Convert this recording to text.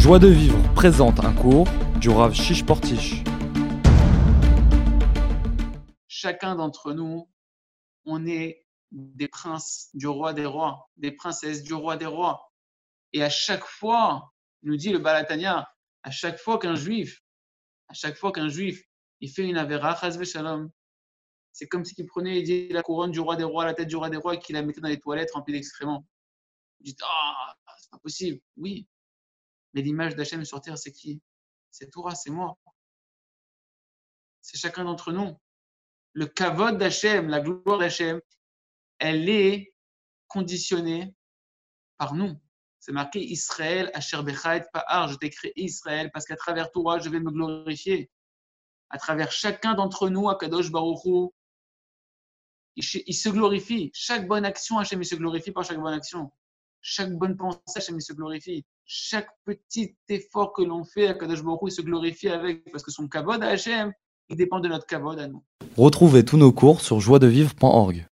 Joie de vivre présente un cours du Rav Shish Portish. Chacun d'entre nous, on est des princes du roi des rois, des princesses du roi des rois. Et à chaque fois, nous dit le Balatania, à chaque fois qu'un juif, à chaque fois qu'un juif, il fait une avera, shalom, c'est comme prenait il dit, la couronne du roi des rois, la tête du roi des rois, et qu'il la mettait dans les toilettes remplies d'excréments. Vous dites, ah, c'est pas possible. Oui, mais l'image d'Hachem sur terre, c'est qui? C'est Torah, c'est moi. C'est chacun d'entre nous. Le kavod d'Hachem, la gloire d'Hachem, elle est conditionnée par nous. C'est marqué Israël, Asher Bechait Pa'ar. Je t'ai créé Israël parce qu'à travers toi, je vais me glorifier. À travers chacun d'entre nous, Akadosh Baruchou, il, il se glorifie. Chaque bonne action, Hachem, il se glorifie par chaque bonne action. Chaque bonne pensée, Hachem, se glorifie chaque petit effort que l'on fait, Kadosh Baruch se glorifie avec, parce que son kavod à il dépend de notre kavod à nous. Retrouvez tous nos cours sur joiedevivre.org.